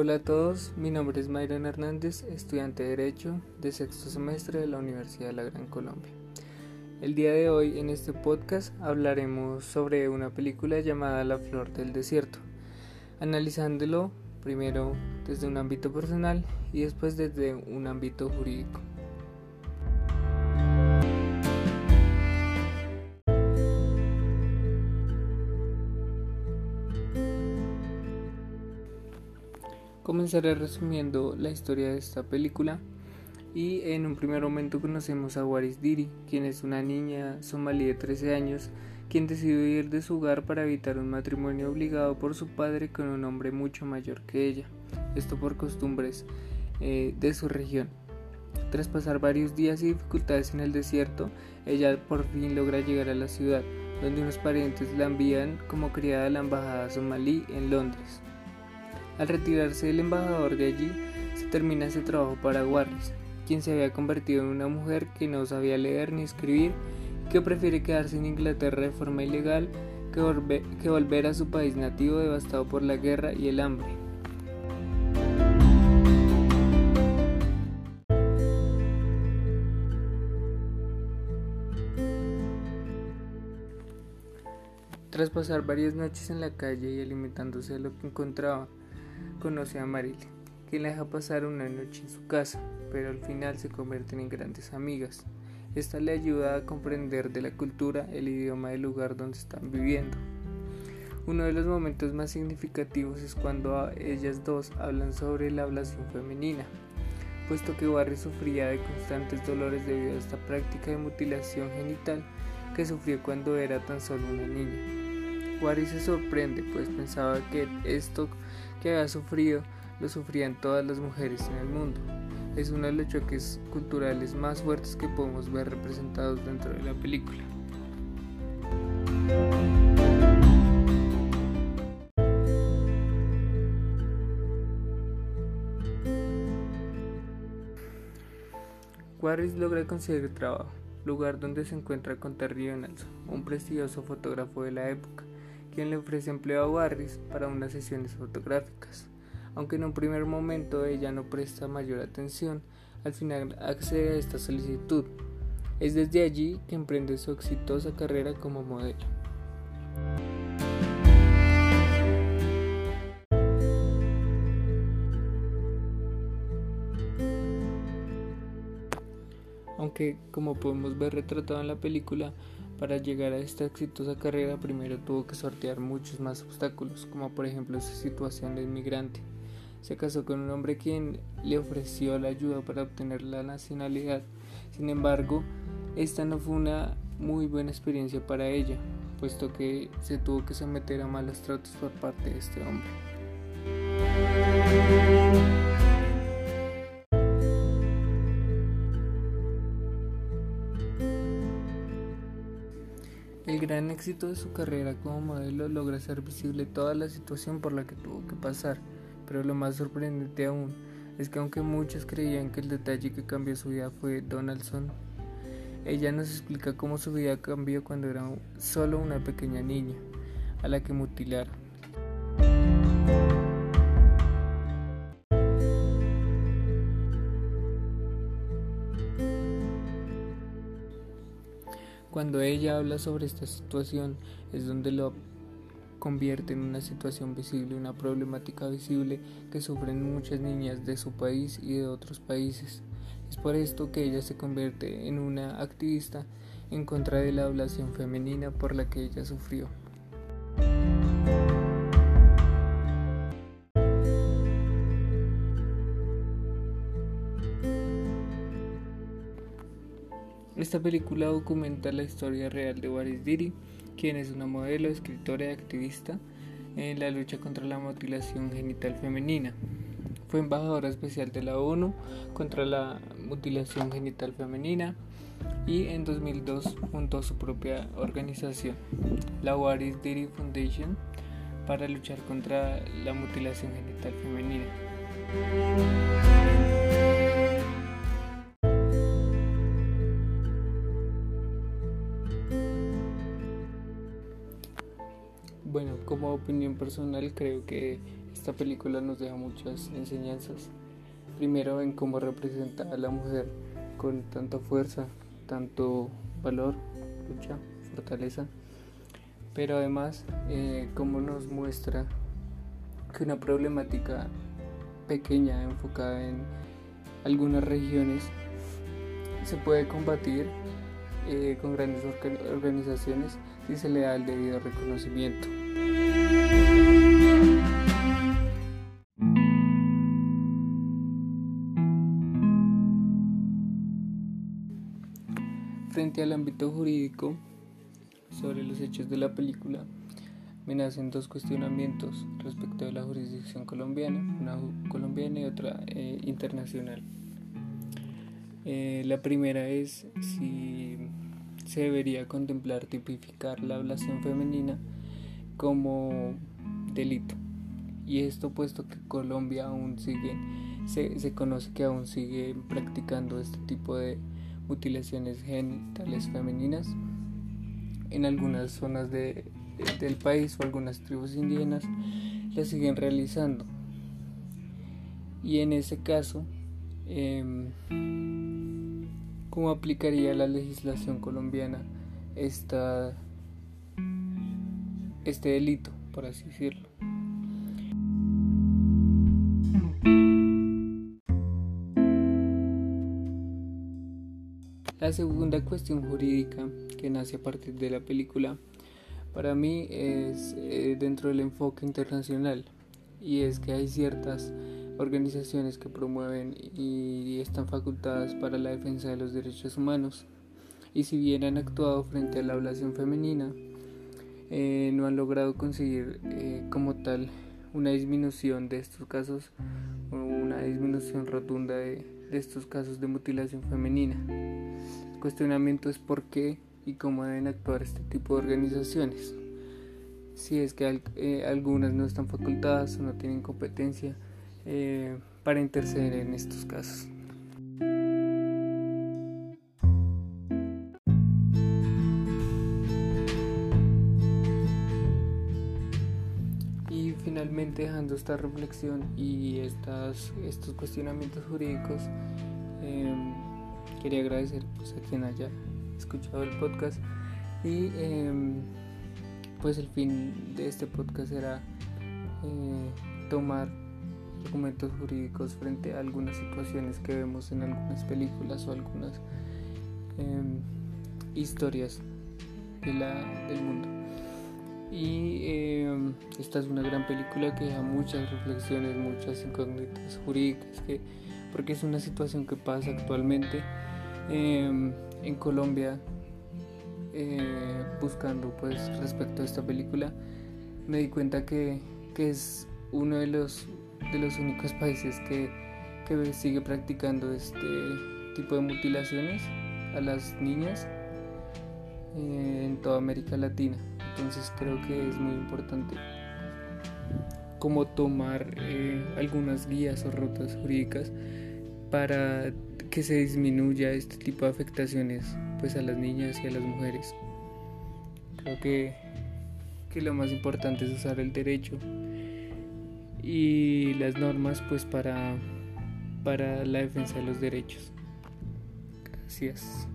Hola a todos, mi nombre es Mayron Hernández, estudiante de Derecho de sexto semestre de la Universidad de la Gran Colombia. El día de hoy en este podcast hablaremos sobre una película llamada La Flor del Desierto, analizándolo primero desde un ámbito personal y después desde un ámbito jurídico. Comenzaré resumiendo la historia de esta película y en un primer momento conocemos a Waris Diri, quien es una niña somalí de 13 años, quien decidió ir de su hogar para evitar un matrimonio obligado por su padre con un hombre mucho mayor que ella, esto por costumbres eh, de su región. Tras pasar varios días y dificultades en el desierto, ella por fin logra llegar a la ciudad, donde unos parientes la envían como criada a la embajada somalí en Londres. Al retirarse el embajador de allí, se termina ese trabajo para Warris, quien se había convertido en una mujer que no sabía leer ni escribir que prefiere quedarse en Inglaterra de forma ilegal que, que volver a su país nativo devastado por la guerra y el hambre. Tras pasar varias noches en la calle y alimentándose de lo que encontraba, conoce a Marilyn, quien la deja pasar una noche en su casa, pero al final se convierten en grandes amigas. Esta le ayuda a comprender de la cultura el idioma del lugar donde están viviendo. Uno de los momentos más significativos es cuando ellas dos hablan sobre la ablación femenina, puesto que Barry sufría de constantes dolores debido a esta práctica de mutilación genital que sufrió cuando era tan solo una niña. Barry se sorprende, pues pensaba que esto que había sufrido lo sufrían todas las mujeres en el mundo. Es uno de los choques culturales más fuertes que podemos ver representados dentro de la película. Warris logra conseguir trabajo, lugar donde se encuentra con Terry Donaldson, un prestigioso fotógrafo de la época quien le ofrece empleo a Warris para unas sesiones fotográficas. Aunque en un primer momento ella no presta mayor atención, al final accede a esta solicitud. Es desde allí que emprende su exitosa carrera como modelo. Aunque, como podemos ver retratado en la película, para llegar a esta exitosa carrera primero tuvo que sortear muchos más obstáculos, como por ejemplo su situación de inmigrante. Se casó con un hombre quien le ofreció la ayuda para obtener la nacionalidad. Sin embargo, esta no fue una muy buena experiencia para ella, puesto que se tuvo que someter a malos tratos por parte de este hombre. El gran éxito de su carrera como modelo logra hacer visible toda la situación por la que tuvo que pasar, pero lo más sorprendente aún es que aunque muchos creían que el detalle que cambió su vida fue Donaldson, ella nos explica cómo su vida cambió cuando era solo una pequeña niña, a la que mutilaron. Cuando ella habla sobre esta situación es donde lo convierte en una situación visible, una problemática visible que sufren muchas niñas de su país y de otros países. Es por esto que ella se convierte en una activista en contra de la ablación femenina por la que ella sufrió. Esta película documenta la historia real de Waris Diri, quien es una modelo, escritora y activista en la lucha contra la mutilación genital femenina. Fue embajadora especial de la ONU contra la mutilación genital femenina y en 2002 fundó su propia organización, la Waris Diri Foundation, para luchar contra la mutilación genital femenina. Bueno, como opinión personal creo que esta película nos deja muchas enseñanzas. Primero en cómo representa a la mujer con tanta fuerza, tanto valor, lucha, fortaleza, pero además eh, cómo nos muestra que una problemática pequeña enfocada en algunas regiones se puede combatir eh, con grandes organizaciones si se le da el debido reconocimiento. Frente al ámbito jurídico, sobre los hechos de la película, me nacen dos cuestionamientos respecto de la jurisdicción colombiana, una colombiana y otra eh, internacional. Eh, la primera es si se debería contemplar tipificar la ablación femenina como delito. Y esto puesto que Colombia aún sigue, se, se conoce que aún sigue practicando este tipo de mutilaciones genitales femeninas en algunas zonas de, del país o algunas tribus indígenas las siguen realizando. Y en ese caso eh, cómo aplicaría la legislación colombiana esta, este delito por así decirlo La segunda cuestión jurídica que nace a partir de la película para mí es eh, dentro del enfoque internacional y es que hay ciertas organizaciones que promueven y están facultadas para la defensa de los derechos humanos y si bien han actuado frente a la ablación femenina eh, no han logrado conseguir eh, como tal una disminución de estos casos o una disminución rotunda de, de estos casos de mutilación femenina. El cuestionamiento es por qué y cómo deben actuar este tipo de organizaciones. Si es que eh, algunas no están facultadas o no tienen competencia eh, para interceder en estos casos. Dejando esta reflexión y estas, estos cuestionamientos jurídicos, eh, quería agradecer pues, a quien haya escuchado el podcast y em, pues el fin de este podcast será eh, tomar documentos jurídicos frente a algunas situaciones que vemos en algunas películas o algunas em, historias de la, del mundo. Y em, esta es una gran película que da muchas reflexiones, muchas incógnitas jurídicas, que, porque es una situación que pasa actualmente en Colombia eh, buscando pues respecto a esta película me di cuenta que, es uno de los de los únicos países que, que sigue practicando este tipo de mutilaciones a las niñas eh, en toda América Latina entonces creo que es muy importante como tomar eh, algunas guías o rutas jurídicas para que se disminuya este tipo de afectaciones pues a las niñas y a las mujeres. Creo que, que lo más importante es usar el derecho y las normas pues para, para la defensa de los derechos. Gracias.